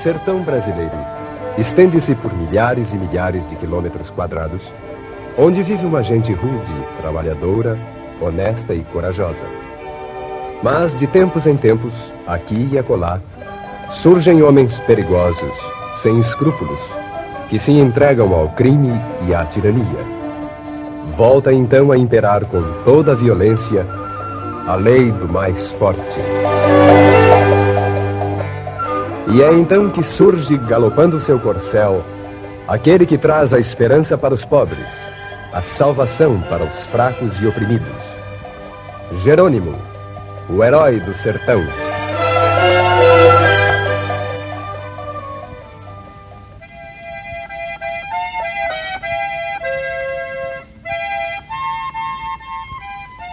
sertão brasileiro estende-se por milhares e milhares de quilômetros quadrados, onde vive uma gente rude, trabalhadora, honesta e corajosa. Mas de tempos em tempos, aqui e acolá, surgem homens perigosos, sem escrúpulos, que se entregam ao crime e à tirania. Volta então a imperar com toda a violência a lei do mais forte. E é então que surge, galopando seu corcel, aquele que traz a esperança para os pobres, a salvação para os fracos e oprimidos. Jerônimo, o herói do sertão.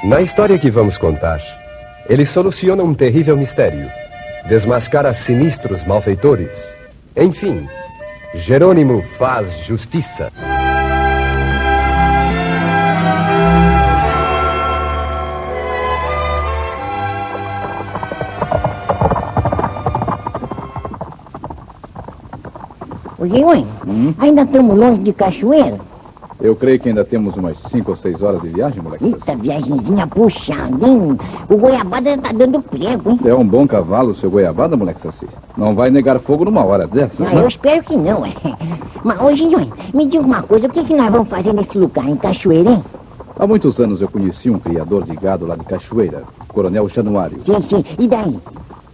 Na história que vamos contar, ele soluciona um terrível mistério, desmascara sinistros malfeitores. Enfim, Jerônimo faz justiça. Ô, Geônimo, ainda estamos longe de Cachoeira? Eu creio que ainda temos umas 5 ou 6 horas de viagem, moleque. Eita, viagemzinha puxada, hein? O goiabada tá dando prego, hein? É um bom cavalo, seu goiabada, moleque Saci. Não vai negar fogo numa hora dessa, Ah, né? eu espero que não, é. Mas, Geônimo, me diga uma coisa, o que, que nós vamos fazer nesse lugar, em Cachoeira, hein? Há muitos anos eu conheci um criador de gado lá de Cachoeira, Coronel Januário. Sim, sim, e daí?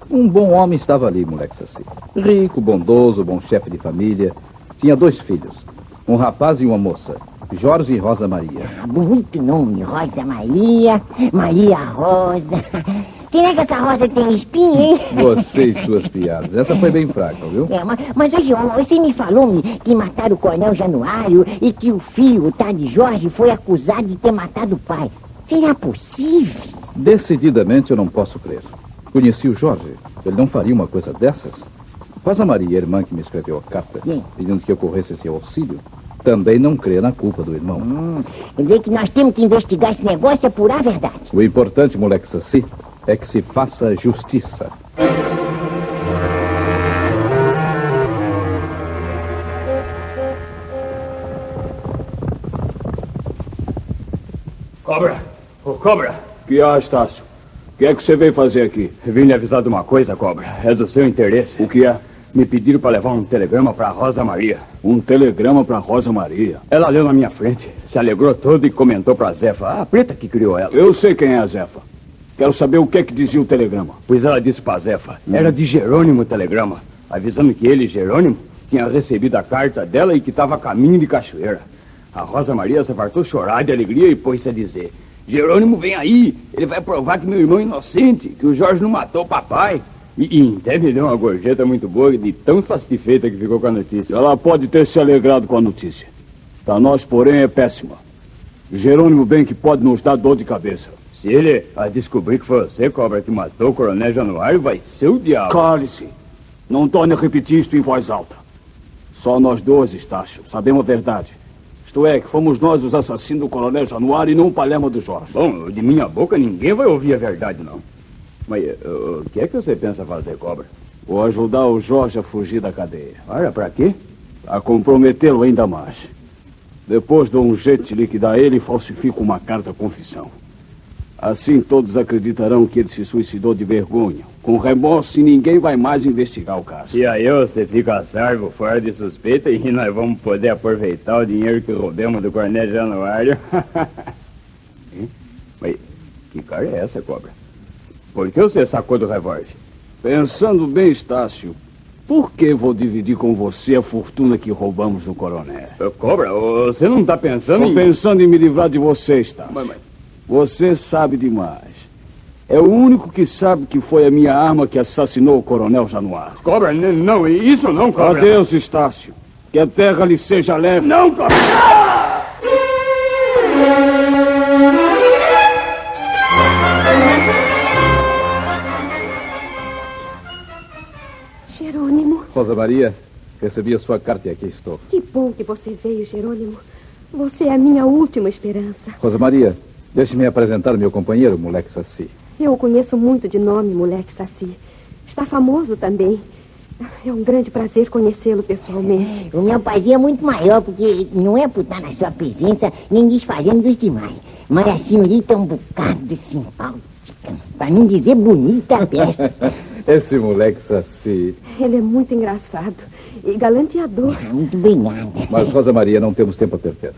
Um bom homem estava ali, moleque Saci. Rico, bondoso, bom chefe de família. Tinha dois filhos, um rapaz e uma moça, Jorge e Rosa Maria. Bonito nome, Rosa Maria, Maria Rosa. Será que essa rosa tem espinho, hein? Você e suas piadas. Essa foi bem fraca, viu? É, mas, mas hoje, você me falou que mataram o Coronel Januário e que o filho, o tal de Jorge, foi acusado de ter matado o pai. Será possível? Decididamente eu não posso crer. Conheci o Jorge. Ele não faria uma coisa dessas? Rosa Maria, irmã que me escreveu a carta, Sim. pedindo que eu corresse seu auxílio, também não crê na culpa do irmão. Hum, quer dizer que nós temos que investigar esse negócio e apurar a verdade. O importante, moleque Saci, é que se faça justiça. Cobra! Ô, Cobra! Que há, Estácio? O que é que você veio fazer aqui? Vim lhe avisar de uma coisa, Cobra. É do seu interesse. O que é? Me pediram para levar um telegrama para Rosa Maria. Um telegrama para Rosa Maria. Ela leu na minha frente, se alegrou todo e comentou para Zefa, a preta que criou ela. Eu sei quem é a Zefa. Quero saber o que é que dizia o telegrama. Pois ela disse para Zefa, era de Jerônimo o telegrama, avisando que ele, Jerônimo, tinha recebido a carta dela e que estava a caminho de Cachoeira. A Rosa Maria se fartou chorar de alegria e pôs-se a dizer: Jerônimo vem aí, ele vai provar que meu irmão é inocente, que o Jorge não matou o papai. E, e até me deu uma gorjeta muito boa de tão satisfeita que ficou com a notícia. Ela pode ter se alegrado com a notícia. Para nós, porém, é péssima. Jerônimo bem que pode nos dar dor de cabeça. Se ele a descobrir que foi você, cobra, que matou o coronel Januário, vai ser o diabo. Cale-se. Não torne a repetir isto em voz alta. Só nós dois, Estácio, sabemos a verdade. Isto é, que fomos nós os assassinos do coronel Januário e não o Palermo do Jorge. Bom, de minha boca ninguém vai ouvir a verdade, não. Mas eh, o que é que você pensa fazer, cobra? Vou ajudar o Jorge a fugir da cadeia. Olha, pra quê? A comprometê-lo ainda mais. Depois dou um jeito de liquidar ele e falsifico uma carta confissão. Assim todos acreditarão que ele se suicidou de vergonha, com remorso e ninguém vai mais investigar o caso. E aí você fica a salvo, fora de suspeita, e nós vamos poder aproveitar o dinheiro que roubemos do Coronel Januário. Mas que cara é essa, cobra? Por que você sacou do revólver? Pensando bem, Estácio, por que vou dividir com você a fortuna que roubamos do coronel? Ô, Cobra, você não tá pensando Estou em... pensando em me livrar de você, Estácio. Mas- mas- Você sabe demais. É o único que sabe que foi a minha arma que assassinou o coronel Januário. Cobra, não, isso não, cobra. Adeus, Estácio. Que a terra lhe seja leve. Não, cobra. Rosa Maria, recebi a sua carta e aqui estou. que bom que você veio, Jerônimo. Você é a minha última esperança. Rosa Maria, deixe-me apresentar meu companheiro, moleque Saci. Eu o conheço muito de nome, moleque Saci. Está famoso também. É um grande prazer conhecê-lo pessoalmente. O meu prazer é muito maior, porque não é por estar na sua presença, nem desfazendo dos demais. Mas a senhorita é um bocado simpática. Pra não dizer bonita a peça. Esse moleque saci. Ele é muito engraçado e galanteador. Muito obrigada. Mas, Rosa Maria, não temos tempo a perder.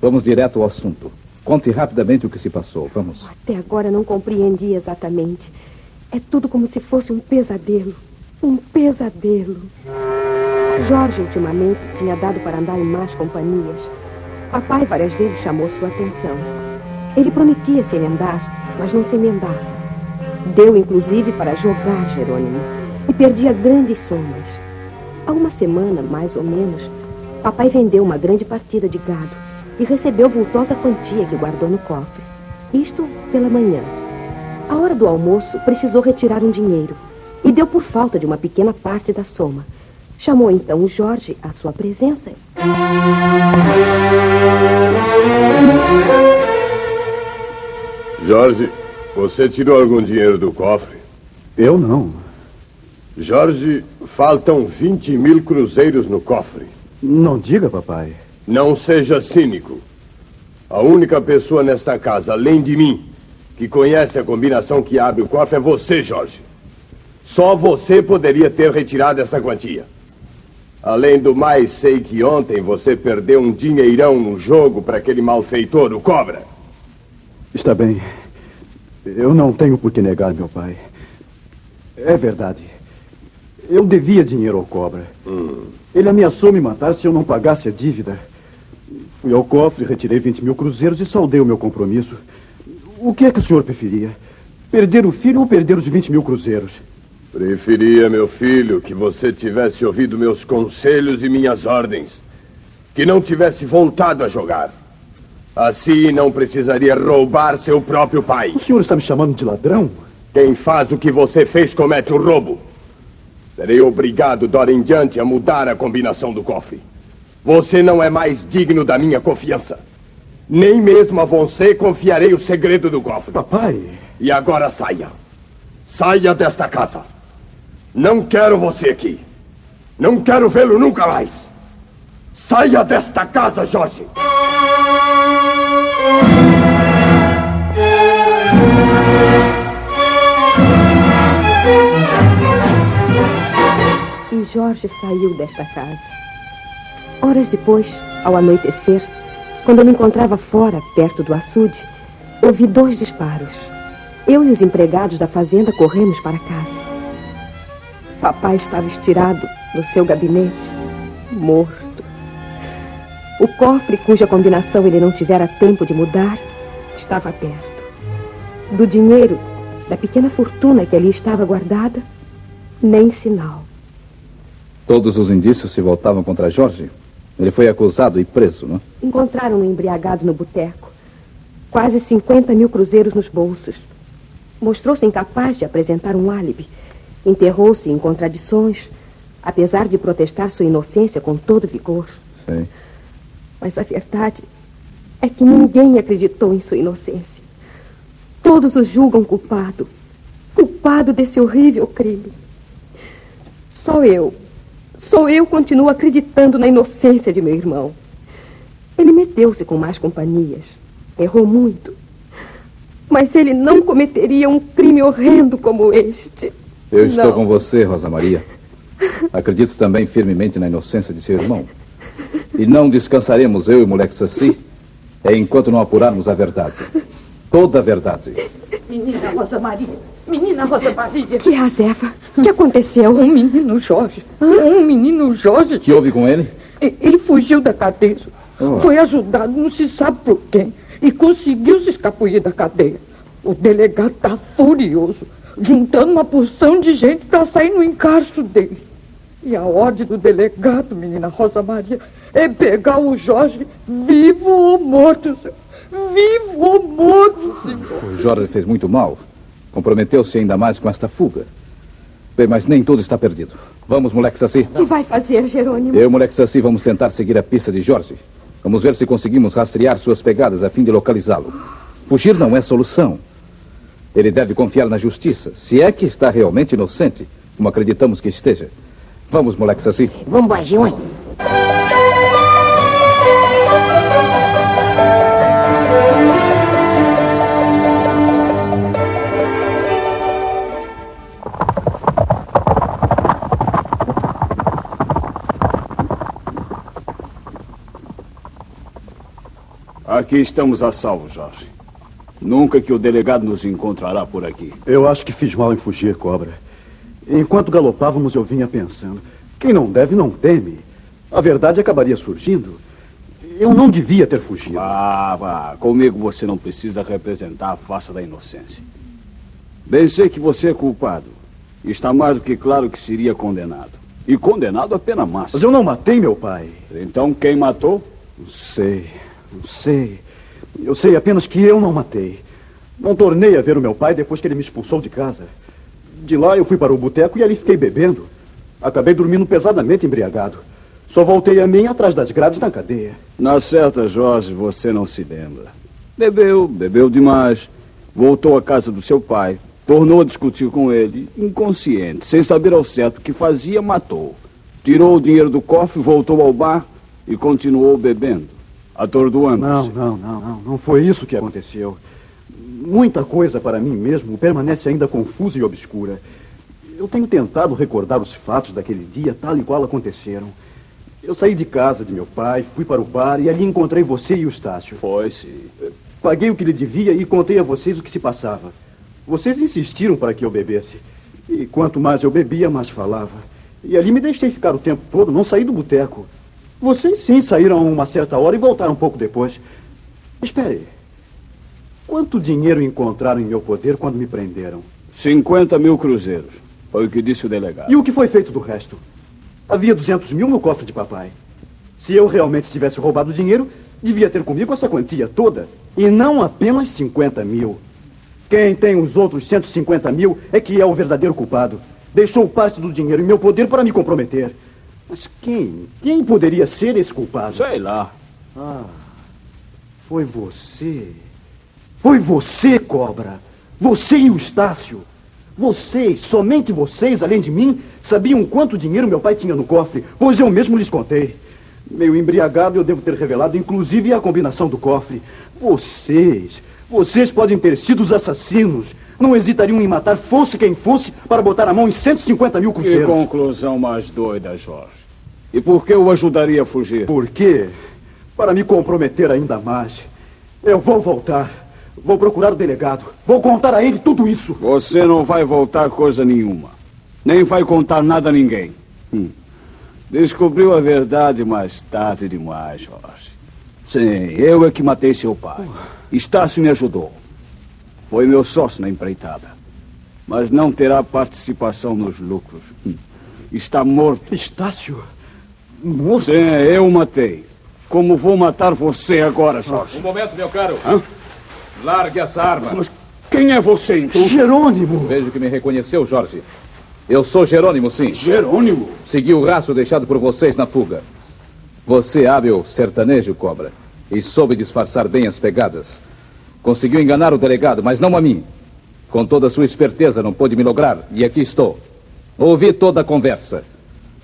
Vamos direto ao assunto. Conte rapidamente o que se passou. Vamos. Até agora não compreendi exatamente. É tudo como se fosse um pesadelo. Um pesadelo. Jorge ultimamente tinha dado para andar em más companhias. Papai várias vezes chamou sua atenção. Ele prometia se emendar, mas não se emendava. Deu inclusive para jogar Jerônimo e perdia grandes somas. Há uma semana, mais ou menos, papai vendeu uma grande partida de gado e recebeu vultosa quantia que guardou no cofre. Isto pela manhã. À hora do almoço, precisou retirar um dinheiro e deu por falta de uma pequena parte da soma. Chamou então o Jorge à sua presença. Jorge, você tirou algum dinheiro do cofre? Eu não. Jorge, faltam 20 mil cruzeiros no cofre. Não diga, papai. Não seja cínico. A única pessoa nesta casa, além de mim, que conhece a combinação que abre o cofre é você, Jorge. Só você poderia ter retirado essa quantia. Além do mais, sei que ontem você perdeu um dinheirão no jogo para aquele malfeitor, o Cobra. Está bem. Eu não tenho por que negar, meu pai. É verdade. Eu devia dinheiro ao Cobra. Ele ameaçou me matar se eu não pagasse a dívida. Fui ao cofre, retirei 20 mil cruzeiros e saldei o meu compromisso. O que é que o senhor preferia? Perder o filho ou perder os 20 mil cruzeiros? Preferia, meu filho, que você tivesse ouvido meus conselhos e minhas ordens. Que não tivesse voltado a jogar. Assim não precisaria roubar seu próprio pai. O senhor está me chamando de ladrão? Quem faz o que você fez comete o roubo. Serei obrigado, de hora em diante, a mudar a combinação do cofre. Você não é mais digno da minha confiança. Nem mesmo a você confiarei o segredo do cofre. Papai. E agora saia. Saia desta casa. Não quero você aqui. Não quero vê-lo nunca mais. Saia desta casa, Jorge. E Jorge saiu desta casa. Horas depois, ao anoitecer, quando eu me encontrava fora, perto do açude, ouvi dois disparos. Eu e os empregados da fazenda corremos para casa. Papai estava estirado no seu gabinete, morto. O cofre, cuja combinação ele não tivera tempo de mudar, estava perto. Do dinheiro, da pequena fortuna que ali estava guardada, nem sinal. Todos os indícios se voltavam contra Jorge. Ele foi acusado e preso, não? Encontraram-no embriagado no boteco. Quase 50 mil cruzeiros nos bolsos. Mostrou-se incapaz de apresentar um álibi. Enterrou-se em contradições, apesar de protestar sua inocência com todo vigor. Sei. Mas a verdade é que ninguém acreditou em sua inocência. Todos o julgam culpado. Culpado desse horrível crime. Só eu, só eu continuo acreditando na inocência de meu irmão. Ele meteu-se com más companhias. Errou muito. Mas ele não cometeria um crime horrendo como este. Eu estou Não. com você, Rosa Maria. Acredito também firmemente na inocência de seu irmão. E não descansaremos, eu e o moleque Saci, é enquanto não apurarmos a verdade. Toda a verdade. Menina Rosa Maria, menina Rosa Maria. Que é a Zefa? O que aconteceu? Um menino Jorge. Um menino Jorge. O que houve com ele? Ele fugiu da cadeia. Oh. Foi ajudado, não se sabe por quem. E conseguiu se escapulir da cadeia. O delegado está furioso, juntando uma porção de gente para sair no encarço dele. E a ordem do delegado, menina Rosa Maria, é pegar o Jorge vivo ou morto, senhor. Vivo ou morto, senhor. O Jorge fez muito mal. Comprometeu-se ainda mais com esta fuga. Bem, mas nem tudo está perdido. Vamos, moleque Saci. O que vai fazer, Jerônimo? Eu moleque Saci vamos tentar seguir a pista de Jorge. Vamos ver se conseguimos rastrear suas pegadas a fim de localizá-lo. Fugir não é solução. Ele deve confiar na justiça, se é que está realmente inocente, como acreditamos que esteja. Vamos, moleque Saci. Vamos, Jerônimo. Aqui estamos a salvo, Jorge. Nunca que o delegado nos encontrará por aqui. Eu acho que fiz mal em fugir, cobra. Enquanto galopávamos, eu vinha pensando: quem não deve, não teme. A verdade acabaria surgindo. Eu não devia ter fugido. Vá, vá. Comigo você não precisa representar a face da inocência. Bem sei que você é culpado. Está mais do que claro que seria condenado. E condenado a pena máxima. Mas eu não matei meu pai. Então quem matou? Não sei, não sei. Eu sei apenas que eu não matei. Não tornei a ver o meu pai depois que ele me expulsou de casa. De lá eu fui para o boteco e ali fiquei bebendo. Acabei dormindo pesadamente embriagado. Só voltei a mim atrás das grades da cadeia. Na certa, Jorge, você não se lembra. Bebeu, bebeu demais. Voltou à casa do seu pai. Tornou a discutir com ele. Inconsciente, sem saber ao certo o que fazia, matou. Tirou o dinheiro do cofre, voltou ao bar e continuou bebendo. Atordoando-se. Não, não, não, não. Não foi isso que aconteceu. Muita coisa para mim mesmo permanece ainda confusa e obscura. Eu tenho tentado recordar os fatos daquele dia tal e qual aconteceram. Eu saí de casa de meu pai, fui para o bar e ali encontrei você e o Estácio. Foi, sim. Paguei o que lhe devia e contei a vocês o que se passava. Vocês insistiram para que eu bebesse. E quanto mais eu bebia, mais falava. E ali me deixei ficar o tempo todo, não saí do boteco. Vocês sim saíram a uma certa hora e voltaram um pouco depois. Espere. Quanto dinheiro encontraram em meu poder quando me prenderam? 50 mil cruzeiros. Foi o que disse o delegado. E o que foi feito do resto? Havia 200 mil no cofre de papai. Se eu realmente tivesse roubado o dinheiro, devia ter comigo essa quantia toda. E não apenas 50 mil. Quem tem os outros 150 mil é que é o verdadeiro culpado. Deixou parte do dinheiro em meu poder para me comprometer. Mas quem? Quem poderia ser esse culpado? Sei lá. Ah, foi você. Foi você, cobra. Você e o Estácio. Vocês, somente vocês, além de mim, sabiam quanto dinheiro meu pai tinha no cofre, pois eu mesmo lhes contei. Meio embriagado, eu devo ter revelado, inclusive, a combinação do cofre. Vocês, vocês podem ter sido os assassinos. Não hesitariam em matar, fosse quem fosse, para botar a mão em 150 mil Que cruzeiros. conclusão mais doida, Jorge. E por que o ajudaria a fugir? Por quê? Para me comprometer ainda mais. Eu vou voltar. Vou procurar o delegado. Vou contar a ele tudo isso. Você não vai voltar coisa nenhuma. Nem vai contar nada a ninguém. Hum. Descobriu a verdade mais tarde demais, Jorge. Sim, eu é que matei seu pai. Estácio me ajudou. Foi meu sócio na empreitada. Mas não terá participação nos lucros. Hum. Está morto. Estácio? Morto? Sim, eu o matei. Como vou matar você agora, Jorge? Um momento, meu caro. Hã? Largue essa arma. Mas quem é você, então? Jerônimo! Vejo que me reconheceu, Jorge. Eu sou Jerônimo, sim. Jerônimo? Segui o rastro deixado por vocês na fuga. Você, é hábil sertanejo, cobra, e soube disfarçar bem as pegadas. Conseguiu enganar o delegado, mas não a mim. Com toda a sua esperteza, não pôde me lograr, e aqui estou. Ouvi toda a conversa.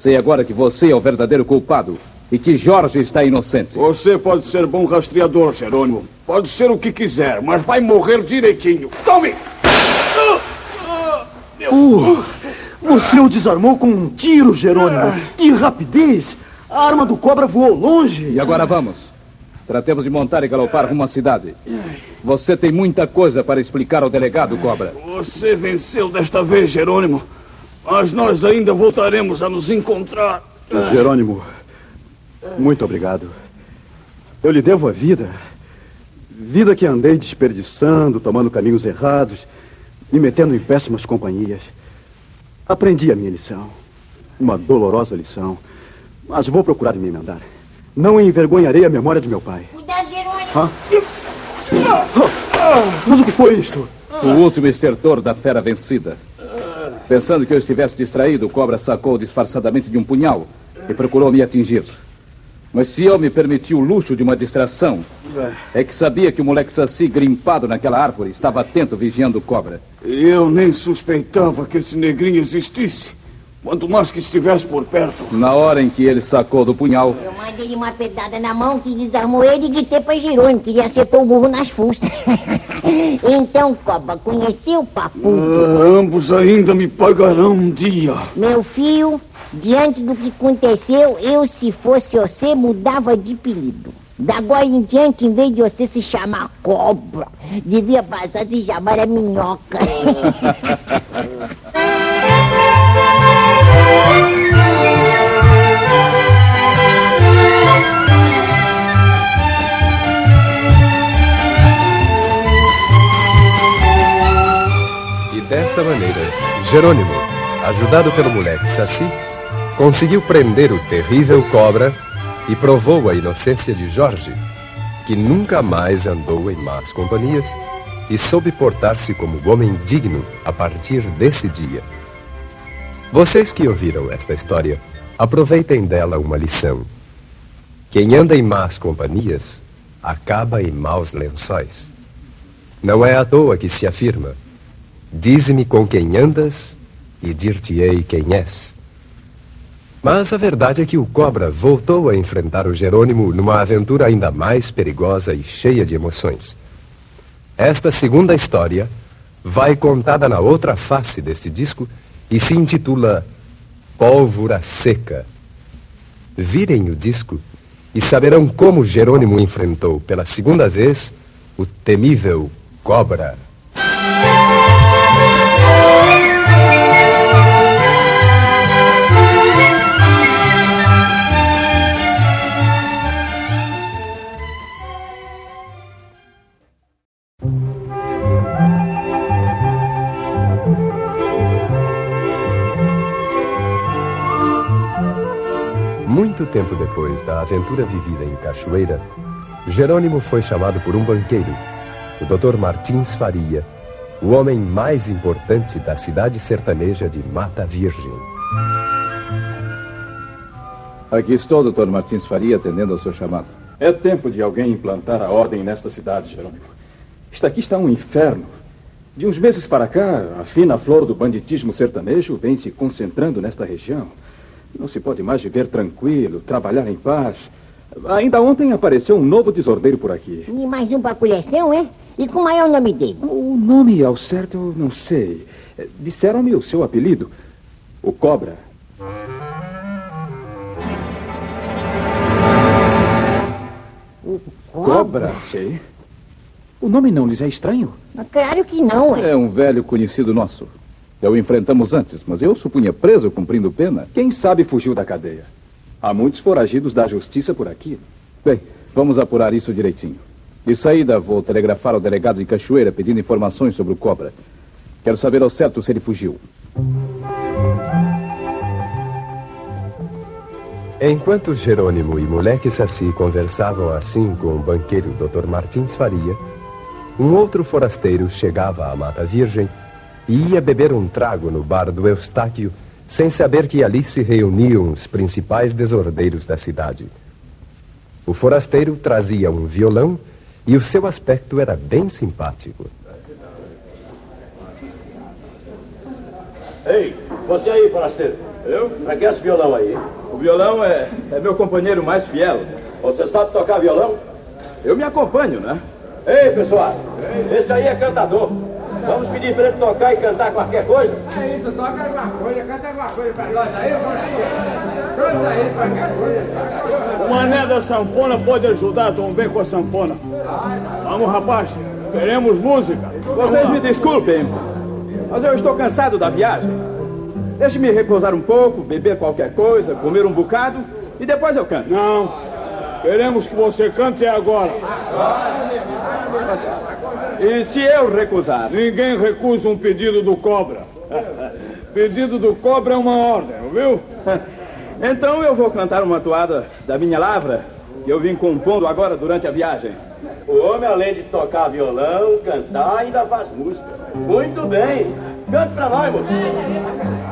Sei agora que você é o verdadeiro culpado e que Jorge está inocente. Você pode ser bom rastreador, Jerônimo. Pode ser o que quiser, mas vai morrer direitinho. Tome! Uh, você o desarmou com um tiro, Jerônimo. Que rapidez! A arma do cobra voou longe. E agora vamos. Tratemos de montar e galopar rumo à cidade. Você tem muita coisa para explicar ao delegado, cobra. Você venceu desta vez, Jerônimo. Mas nós ainda voltaremos a nos encontrar. Jerônimo, muito obrigado. Eu lhe devo a vida. Vida que andei desperdiçando, tomando caminhos errados, me metendo em péssimas companhias. Aprendi a minha lição. Uma dolorosa lição. Mas vou procurar me emendar. Não envergonharei a memória de meu pai. Cuidado, Jerônimo. Hã? Mas o que foi isto? O último estertor da fera vencida. Pensando que eu estivesse distraído, o cobra sacou disfarçadamente de um punhal e procurou me atingir. Mas se eu me permiti o luxo de uma distração, é que sabia que o moleque Saci, grimpado naquela árvore, estava atento vigiando o cobra. Eu nem suspeitava que esse negrinho existisse. Quanto mais que estivesse por perto. Na hora em que ele sacou do punhal, Eu mandei uma pedrada na mão que desarmou ele e gritei pra Jerônimo que ele acertou o burro nas fuças. então, Coba, conheceu o papudo? Ah, ambos ainda me pagarão um dia. Meu filho, diante do que aconteceu, eu, se fosse você, mudava de apelido. Da agora em diante, em vez de você se chamar cobra, devia passar a se chamar a minhoca. desta maneira, Jerônimo, ajudado pelo moleque Saci, conseguiu prender o terrível cobra e provou a inocência de Jorge, que nunca mais andou em más companhias e soube portar-se como homem digno a partir desse dia. Vocês que ouviram esta história, aproveitem dela uma lição. Quem anda em más companhias acaba em maus lençóis. Não é à toa que se afirma: Dize-me com quem andas e dir-te-ei quem és. Mas a verdade é que o cobra voltou a enfrentar o Jerônimo numa aventura ainda mais perigosa e cheia de emoções. Esta segunda história vai contada na outra face deste disco e se intitula Pólvora Seca. Virem o disco e saberão como Jerônimo enfrentou pela segunda vez o temível cobra. Tempo depois da aventura vivida em Cachoeira, Jerônimo foi chamado por um banqueiro, o Dr. Martins Faria, o homem mais importante da cidade sertaneja de Mata Virgem. aqui estou, Dr. Martins Faria, atendendo ao seu chamado. É tempo de alguém implantar a ordem nesta cidade, Jerônimo. Isto aqui está um inferno. De uns meses para cá, a fina flor do banditismo sertanejo vem se concentrando nesta região. Não se pode mais viver tranquilo, trabalhar em paz. Ainda ontem apareceu um novo desordeiro por aqui. E mais um pra coleção, é? E como é o nome dele? O nome ao certo eu não sei. Eh, Disseram-me o seu apelido. O Cobra. Cobra? Sim. O nome não lhes é estranho? Mas Claro que não, é. É um velho conhecido nosso. Já o enfrentamos antes, mas eu supunha preso cumprindo pena. Quem sabe fugiu da cadeia? Há muitos foragidos da justiça por aqui. Bem, vamos apurar isso direitinho. De saída, vou telegrafar ao delegado de Cachoeira pedindo informações sobre o cobra. Quero saber ao certo se ele fugiu. Enquanto Jerônimo e Moleque Saci conversavam assim com o banqueiro Dr. Martins Faria, um outro forasteiro chegava à Mata Virgem e ia beber um trago no bar do Eustáquio, sem saber que ali se reuniam os principais desordeiros da cidade. O forasteiro trazia um violão e o seu aspecto era bem simpático. Ei, você aí, forasteiro. Eu? Pra que esse violão aí? O violão é, é meu companheiro mais fiel. Você sabe tocar violão? Eu me acompanho, né? Ei, pessoal, esse aí é cantador. Vamos pedir pra ele tocar e cantar qualquer coisa? É isso, toca alguma coisa, canta alguma coisa pra nós aí, Canta aí qualquer coisa. O mané da sanfona pode ajudar Tom bem com a sanfona. Vamos, rapaz. Queremos música. Vocês me desculpem, mas eu estou cansado da viagem. Deixe-me repousar um pouco, beber qualquer coisa, comer um bocado e depois eu canto. Não. Queremos que você cante agora. E se eu recusar? Ninguém recusa um pedido do cobra. pedido do cobra é uma ordem, ouviu? Então eu vou cantar uma toada da minha lavra que eu vim compondo agora durante a viagem. O homem, além de tocar violão, cantar, ainda faz música. Muito bem. Cante pra nós, moço.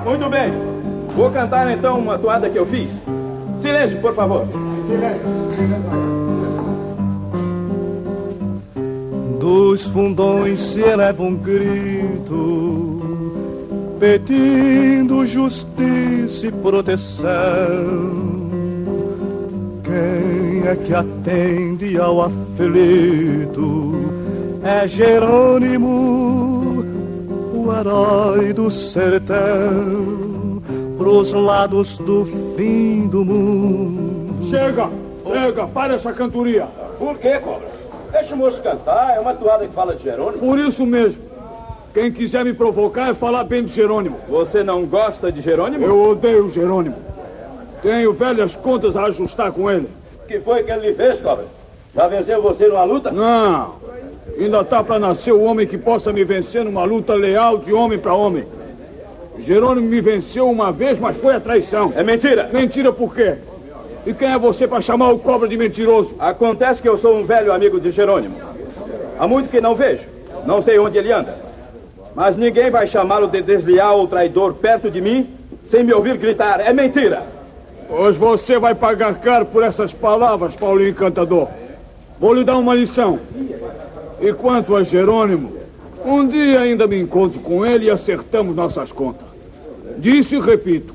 Muito bem. Vou cantar então uma toada que eu fiz. Silêncio, por favor. Dos fundões se eleva um grito pedindo justiça e proteção. Quem é que atende ao aflito? É Jerônimo, o herói do sertão, pros lados do fim do mundo. Chega, chega, para essa cantoria. Por quê, cobra? Deixa o moço cantar, é uma toada que fala de Jerônimo. Por isso mesmo. Quem quiser me provocar é falar bem de Jerônimo. Você não gosta de Jerônimo? Eu odeio Jerônimo. Tenho velhas contas a ajustar com ele. O que foi que ele lhe fez, cobra? Já venceu você numa luta? Não. Ainda tá para nascer o homem que possa me vencer numa luta leal de homem para homem. Jerônimo me venceu uma vez, mas foi a traição. É mentira. Mentira por quê? E quem é você para chamar o cobra de mentiroso? Acontece que eu sou um velho amigo de Jerônimo. Há muito que não vejo. Não sei onde ele anda. Mas ninguém vai chamá-lo de desleal ou traidor perto de mim sem me ouvir gritar. É mentira. Pois você vai pagar caro por essas palavras, Paulinho Encantador. Vou lhe dar uma lição. E quanto a Jerônimo, um dia ainda me encontro com ele e acertamos nossas contas. Disse e repito,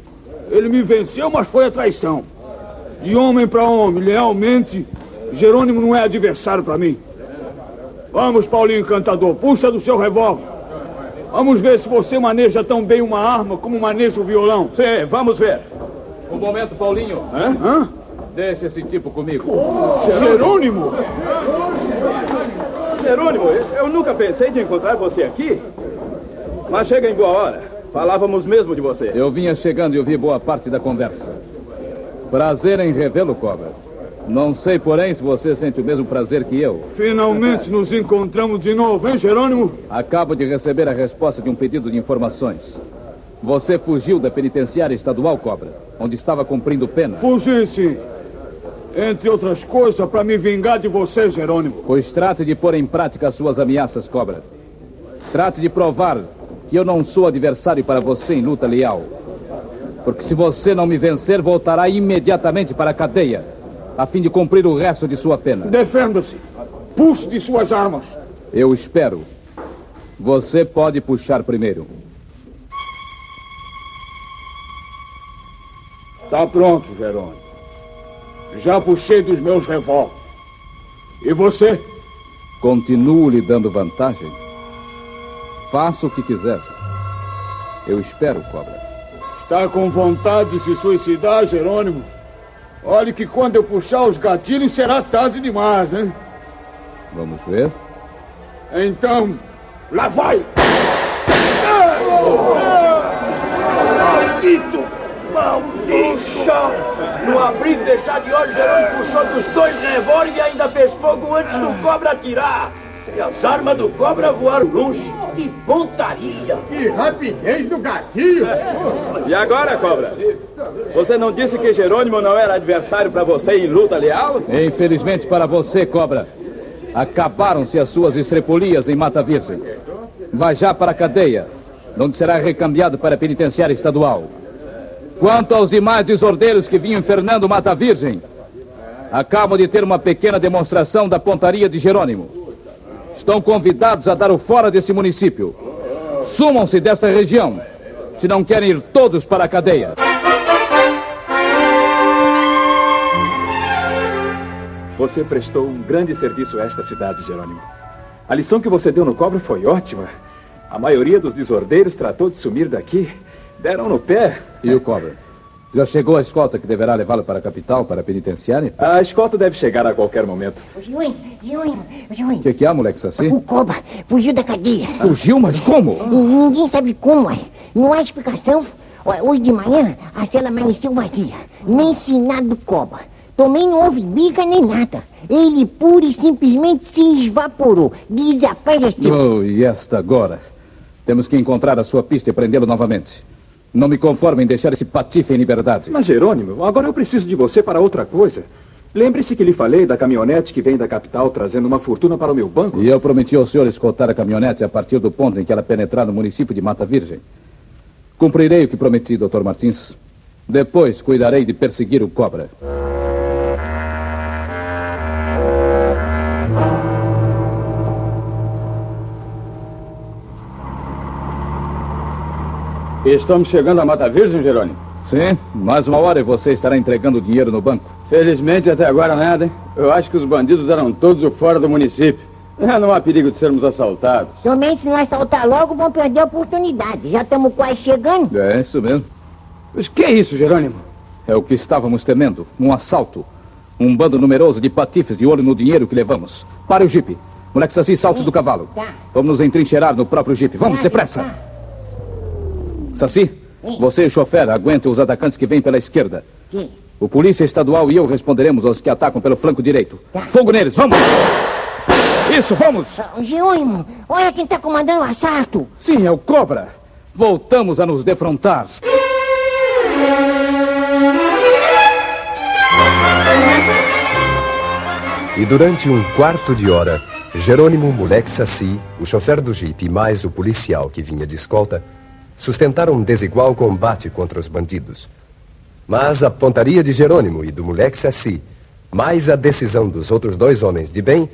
ele me venceu, mas foi a traição. De homem para homem, lealmente, Jerônimo não é adversário para mim. Vamos, Paulinho Encantador, puxa do seu revólver. Vamos ver se você maneja tão bem uma arma como maneja o violão. Sim, vamos ver. Um momento, Paulinho. Hã? Hã? Deixa esse tipo comigo. Jerônimo! Jerônimo, eu nunca pensei de encontrar você aqui. Mas chega em boa hora. Falávamos mesmo de você. Eu vinha chegando e ouvi boa parte da conversa. Prazer em revê-lo, Cobra. Não sei, porém, se você sente o mesmo prazer que eu. Finalmente nos encontramos de novo, hein, Jerônimo? Acabo de receber a resposta de um pedido de informações. Você fugiu da penitenciária estadual, Cobra, onde estava cumprindo pena. Fugi, sim. Entre outras coisas, para me vingar de você, Jerônimo. Pois trate de pôr em prática as suas ameaças, Cobra. Trate de provar que eu não sou adversário para você em luta leal. Porque se você não me vencer, voltará imediatamente para a cadeia, a fim de cumprir o resto de sua pena. Defenda-se. Puxe de suas armas. Eu espero. Você pode puxar primeiro. Está pronto, Jerônimo. Já puxei dos meus revólveres. E você? Continuo lhe dando vantagem. Faça o que quiser. Eu espero, Cobra. Está com vontade de se suicidar, Jerônimo? Olhe que quando eu puxar os gatilhos será tarde demais, hein? Vamos ver. Então, lá vai! Maldito! Maldito! No abrir e fechar de olhos, Jerônimo puxou dos dois revólveres e ainda fez fogo antes do cobra atirar. E as armas do cobra voaram longe. Que pontaria! Que rapidez do gatilho! E agora, Cobra? Você não disse que Jerônimo não era adversário para você em luta leal? Infelizmente para você, Cobra, acabaram-se as suas estrepolias em Mata Virgem. Vai já para a cadeia, onde será recambiado para a penitenciária estadual. Quanto aos demais desordeiros que vinham infernando Mata Virgem, acabam de ter uma pequena demonstração da pontaria de Jerônimo. Estão convidados a dar o fora desse município. Sumam-se desta região, se não querem ir todos para a cadeia. Você prestou um grande serviço a esta cidade, Jerônimo. A lição que você deu no cobra foi ótima. A maioria dos desordeiros tratou de sumir daqui. Deram no pé. E o cobra? Já chegou a escolta que deverá levá-lo para a capital, para a penitenciária? A escolta deve chegar a qualquer momento. Juim, Juim, Juim. O que, que há, moleque Saci? O cobra fugiu da cadeia. Fugiu? Mas como? Ninguém sabe como, é. Não há explicação. Hoje de manhã, a cela amanheceu vazia. Nem sinal do cobra. Também não houve bica nem nada. Ele pura e simplesmente se evaporou. Desapareceu. Oh, e esta agora? Temos que encontrar a sua pista e prendê-lo novamente. Não me conformo em deixar esse patife em liberdade. Mas, Jerônimo, agora eu preciso de você para outra coisa. Lembre-se que lhe falei da caminhonete que vem da capital trazendo uma fortuna para o meu banco. E eu prometi ao senhor escoltar a caminhonete a partir do ponto em que ela penetrar no município de Mata Virgem. Cumprirei o que prometi, Dr. Martins. Depois cuidarei de perseguir o cobra. Estamos chegando à Mata Virgem, Jerônimo? Sim, mais uma hora e você estará entregando o dinheiro no banco. Felizmente até agora nada, hein? Eu acho que os bandidos eram todos fora do município. É, não há perigo de sermos assaltados. Também se não assaltar logo, vão perder a oportunidade. Já estamos quase chegando. É isso mesmo. Mas que é isso, Jerônimo? É o que estávamos temendo. Um assalto. Um bando numeroso de patifes de olho no dinheiro que levamos. Pare o jipe. Moleque Saci, salte do cavalo. Tá. Vamos nos entrincheirar no próprio jipe. Vamos, Tá, depressa. tá. Saci, você e o chofer aguentem os atacantes que vêm pela esquerda. Sim. O polícia estadual e eu responderemos aos que atacam pelo flanco direito. Tá. Fogo neles, vamos! Isso, vamos! Ô, Jerônimo, olha quem tá comandando o assalto. Sim, é o Cobra. Voltamos a nos defrontar. E durante um quarto de hora, Jerônimo Moleque Saci, o chofer do jipe mais o policial que vinha de escolta, sustentaram um desigual combate contra os bandidos. Mas a pontaria de Jerônimo e do Moleque Saci, mais a decisão dos outros dois homens de bem,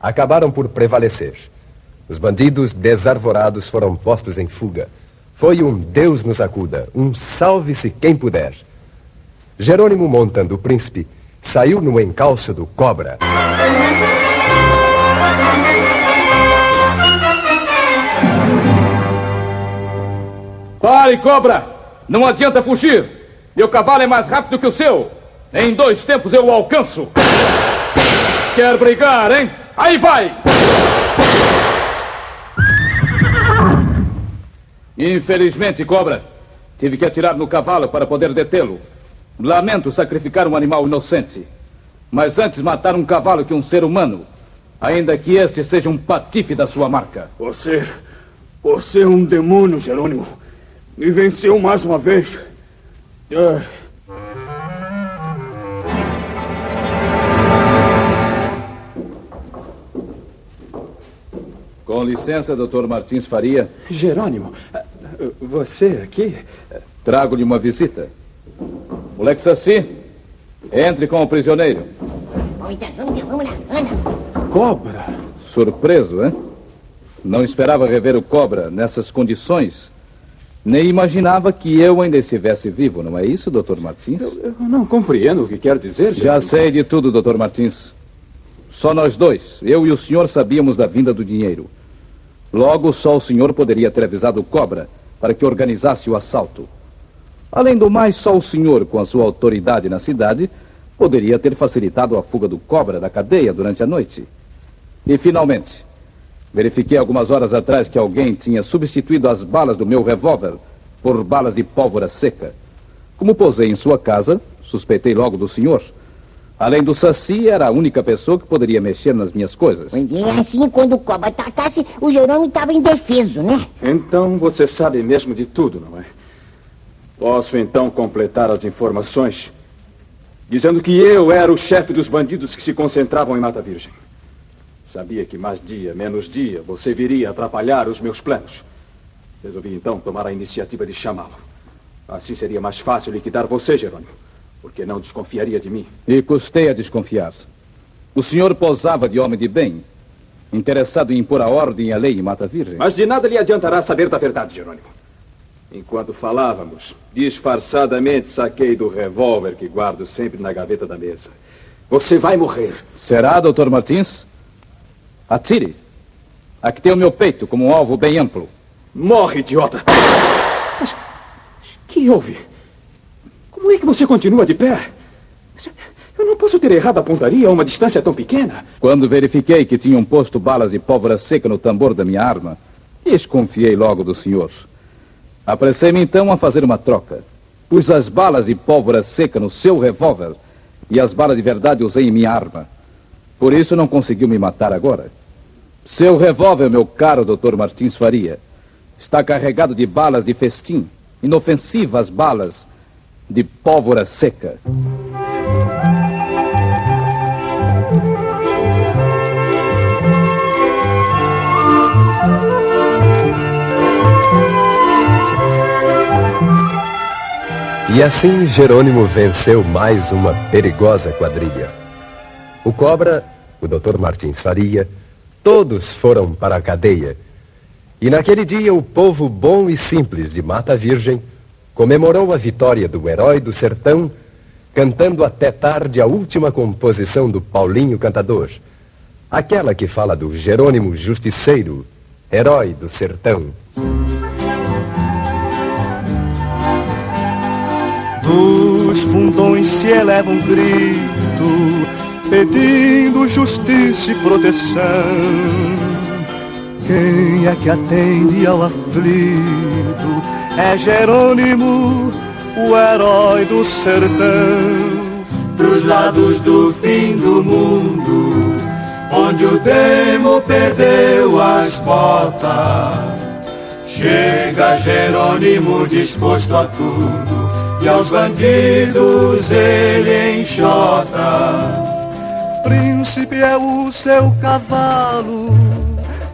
acabaram por prevalecer. Os bandidos desarvorados foram postos em fuga. Foi um Deus nos acuda, um salve-se quem puder. Jerônimo, montando o príncipe, saiu no encalço do cobra. Pare, Cobra! Não adianta fugir! Meu cavalo é mais rápido que o seu! Em dois tempos eu o alcanço! Quer brigar, hein? Aí vai! Infelizmente, Cobra, tive que atirar no cavalo para poder detê-lo. Lamento sacrificar um animal inocente. Mas antes matar um cavalo que um ser humano, ainda que este seja um patife da sua marca. Você. Você é um demônio, Jerônimo. Me venceu mais uma vez. Ah, Com licença, doutor Martins Faria. Jerônimo, você aqui? Trago-lhe uma visita. Moleque Saci, entre com o prisioneiro. Bom, então, vamos, vamos lá, anda. Cobra? Surpreso, hein? Não esperava rever o Cobra nessas condições. Nem imaginava que eu ainda estivesse vivo, não é isso, doutor Martins? Eu não compreendo o que quer dizer, Já sei de tudo, doutor Martins. Só nós dois, eu e o senhor, sabíamos da vinda do dinheiro. Logo, só o senhor poderia ter avisado o Cobra para que organizasse o assalto. Além do mais, só o senhor, com a sua autoridade na cidade, poderia ter facilitado a fuga do Cobra da cadeia durante a noite. E, finalmente, verifiquei algumas horas atrás que alguém tinha substituído as balas do meu revólver por balas de pólvora seca. Como posei em sua casa, suspeitei logo do senhor. Além do Saci, era a única pessoa que poderia mexer nas minhas coisas. Pois é, assim, quando o cobra atacasse, o Jerônimo estava indefeso, né? Então você sabe mesmo de tudo, não é? Posso então completar as informações dizendo que eu era o chefe dos bandidos que se concentravam em Mata Virgem. Sabia que mais dia, menos dia, você viria atrapalhar os meus planos. Resolvi então tomar a iniciativa de chamá-lo. Assim seria mais fácil liquidar você, Jerônimo, porque não desconfiaria de mim. E custei a desconfiar. O senhor posava de homem de bem, interessado em impor a ordem e a lei em Mata Virgem. Mas de nada lhe adiantará saber da verdade, Jerônimo. Enquanto falávamos, disfarçadamente saquei do revólver que guardo sempre na gaveta da mesa. Você vai morrer. Será, doutor Martins? Atire. Aqui tem o meu peito como um alvo bem amplo. Morre, idiota! Mas que houve? Como é que você continua de pé? Eu não posso ter errado a pontaria a uma distância tão pequena. Quando verifiquei que tinham posto balas de pólvora seca no tambor da minha arma, desconfiei logo do senhor. Apressei-me então a fazer uma troca. Pus as balas de pólvora seca no seu revólver e as balas de verdade usei em minha arma. Por isso não conseguiu me matar agora. Seu revólver, meu caro Dr. Martins Faria, está carregado de balas de festim, inofensivas balas de pólvora seca. E assim Jerônimo venceu mais uma perigosa quadrilha. O Cobra, o Dr. Martins Faria, todos foram para a cadeia. E naquele dia o povo bom e simples de Mata Virgem comemorou a vitória do herói do sertão, cantando até tarde a última composição do Paulinho Cantador, aquela que fala do Jerônimo Justiceiro, herói do sertão. Dos fundões se eleva um grito, pedindo justiça e proteção. Quem é que atende ao aflito? É Jerônimo, o herói do sertão. Pros lados do fim do mundo, onde o demo perdeu as botas. Chega Jerônimo disposto a tudo, e aos bandidos ele enxota. Príncipe é o seu cavalo,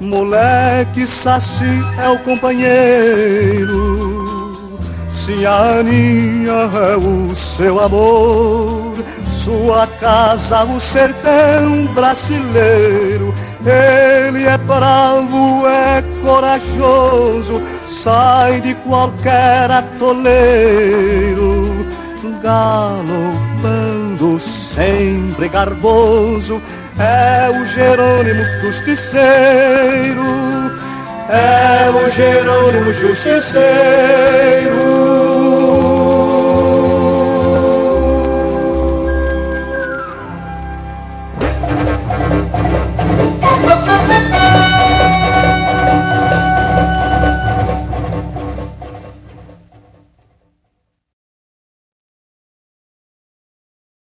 moleque saci é o companheiro. Se a Aninha é o seu amor, sua casa o sertão brasileiro. Ele é bravo, é corajoso, sai de qualquer atoleiro, galopando sempre garboso, é o Jerônimo Justiceiro, é o Jerônimo Justiceiro.